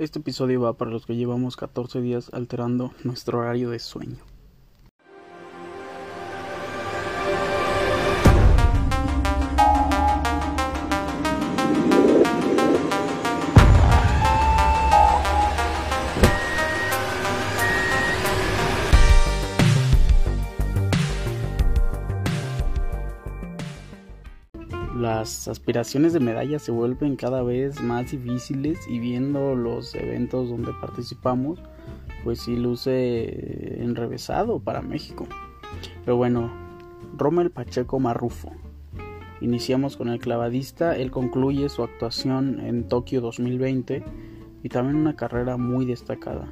Este episodio va para los que llevamos 14 días alterando nuestro horario de sueño. Las aspiraciones de medalla se vuelven cada vez más difíciles y viendo los eventos donde participamos, pues sí luce enrevesado para México. Pero bueno, Rommel Pacheco Marrufo. Iniciamos con el clavadista, él concluye su actuación en Tokio 2020 y también una carrera muy destacada.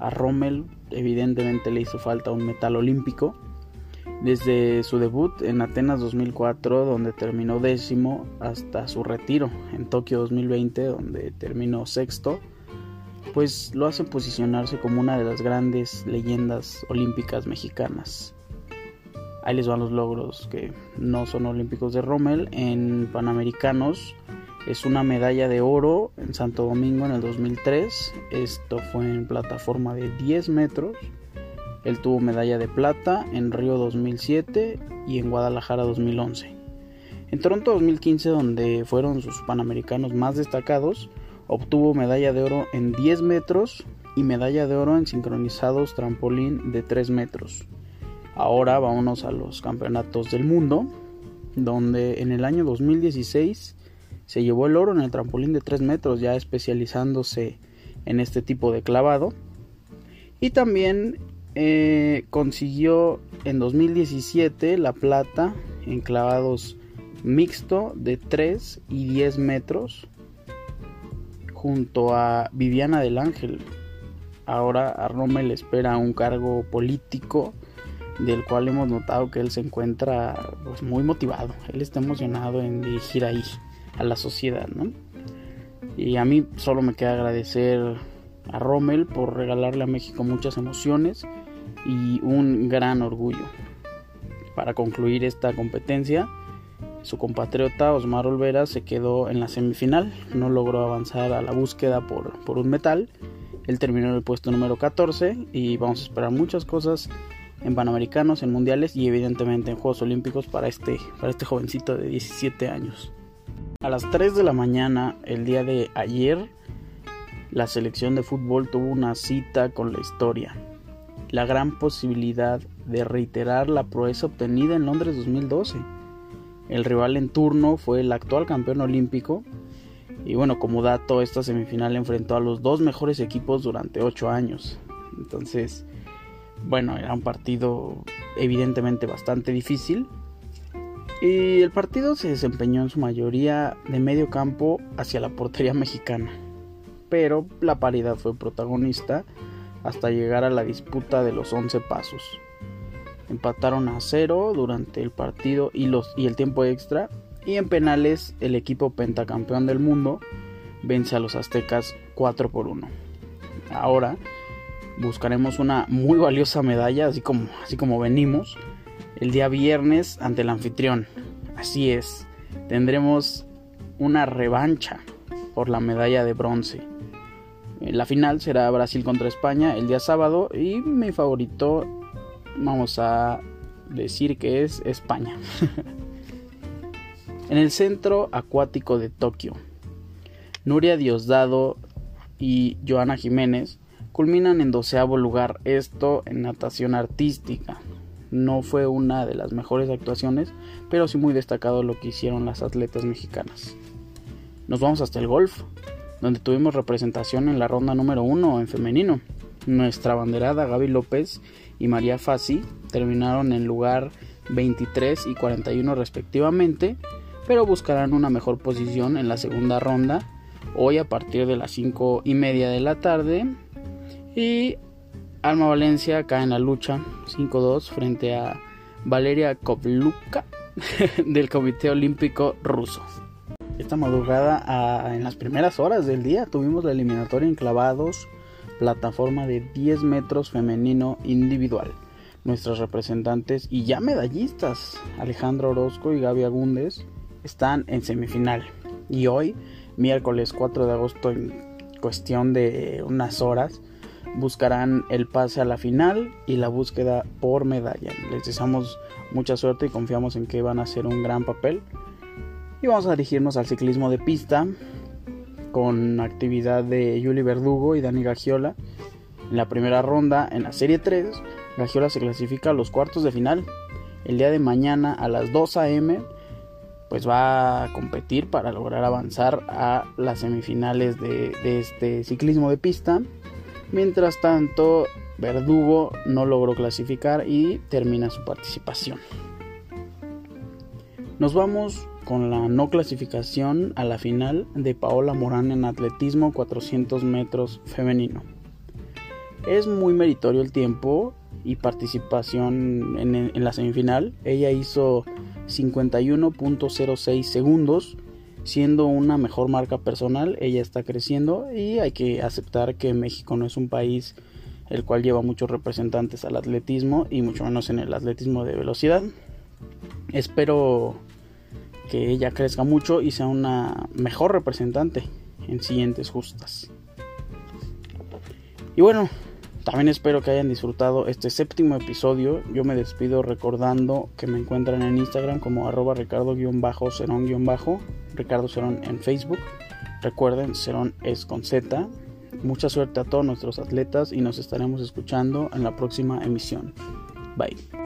A Rommel evidentemente le hizo falta un metal olímpico, desde su debut en Atenas 2004, donde terminó décimo, hasta su retiro en Tokio 2020, donde terminó sexto, pues lo hace posicionarse como una de las grandes leyendas olímpicas mexicanas. Ahí les van los logros que no son olímpicos de Rommel. En Panamericanos es una medalla de oro en Santo Domingo en el 2003. Esto fue en plataforma de 10 metros. Él tuvo medalla de plata en Río 2007 y en Guadalajara 2011. En Toronto 2015, donde fueron sus panamericanos más destacados, obtuvo medalla de oro en 10 metros y medalla de oro en sincronizados trampolín de 3 metros. Ahora vámonos a los campeonatos del mundo, donde en el año 2016 se llevó el oro en el trampolín de 3 metros, ya especializándose en este tipo de clavado. Y también eh, consiguió en 2017 la plata en clavados mixto de 3 y 10 metros junto a Viviana del Ángel. Ahora a Rommel espera un cargo político del cual hemos notado que él se encuentra pues, muy motivado. Él está emocionado en dirigir ahí a la sociedad, ¿no? Y a mí solo me queda agradecer a Rommel por regalarle a México muchas emociones y un gran orgullo. Para concluir esta competencia, su compatriota Osmar Olvera se quedó en la semifinal, no logró avanzar a la búsqueda por, por un metal, él terminó en el puesto número 14 y vamos a esperar muchas cosas en Panamericanos, en Mundiales y evidentemente en Juegos Olímpicos para este, para este jovencito de 17 años. A las 3 de la mañana el día de ayer, la selección de fútbol tuvo una cita con la historia la gran posibilidad de reiterar la proeza obtenida en Londres 2012. El rival en turno fue el actual campeón olímpico y bueno, como dato, esta semifinal enfrentó a los dos mejores equipos durante ocho años. Entonces, bueno, era un partido evidentemente bastante difícil. Y el partido se desempeñó en su mayoría de medio campo hacia la portería mexicana. Pero la paridad fue protagonista hasta llegar a la disputa de los 11 pasos. Empataron a cero durante el partido y, los, y el tiempo extra y en penales el equipo pentacampeón del mundo vence a los aztecas 4 por 1. Ahora buscaremos una muy valiosa medalla, así como, así como venimos, el día viernes ante el anfitrión. Así es, tendremos una revancha por la medalla de bronce. La final será Brasil contra España el día sábado y mi favorito vamos a decir que es España. en el centro acuático de Tokio, Nuria Diosdado y Joana Jiménez culminan en doceavo lugar, esto en natación artística. No fue una de las mejores actuaciones, pero sí muy destacado lo que hicieron las atletas mexicanas. Nos vamos hasta el golf, donde tuvimos representación en la ronda número 1 en femenino. Nuestra banderada Gaby López y María Fassi terminaron en lugar 23 y 41 respectivamente, pero buscarán una mejor posición en la segunda ronda hoy a partir de las 5 y media de la tarde. Y Alma Valencia cae en la lucha 5-2 frente a Valeria Kovluka del Comité Olímpico Ruso. Esta madrugada, en las primeras horas del día, tuvimos la eliminatoria en clavados, plataforma de 10 metros femenino individual. Nuestros representantes y ya medallistas, Alejandro Orozco y Gaby Agúndez, están en semifinal. Y hoy, miércoles 4 de agosto, en cuestión de unas horas buscarán el pase a la final y la búsqueda por medalla. Les deseamos mucha suerte y confiamos en que van a hacer un gran papel. Y vamos a dirigirnos al ciclismo de pista con actividad de Yuli Verdugo y Dani Gagiola. En la primera ronda, en la serie 3, Gagiola se clasifica a los cuartos de final. El día de mañana a las 2 a.m. pues va a competir para lograr avanzar a las semifinales de, de este ciclismo de pista Mientras tanto, Verdugo no logró clasificar y termina su participación. Nos vamos con la no clasificación a la final de Paola Morán en atletismo 400 metros femenino. Es muy meritorio el tiempo y participación en, la semifinal. Ella hizo 51.06 segundos siendo una mejor marca personal, ella está creciendo y hay que aceptar que México no es un país el cual lleva muchos representantes al atletismo y mucho menos en el atletismo de velocidad. Espero que ella crezca mucho y sea una mejor representante en siguientes justas. Y bueno, también espero que hayan disfrutado este séptimo episodio. Yo me despido recordando que me encuentran en Instagram como arroba ricardo-cerón- Ricardo Cerón en Facebook. Recuerden, Cerón es con Z. Mucha suerte a todos nuestros atletas y nos estaremos escuchando en la próxima emisión. Bye.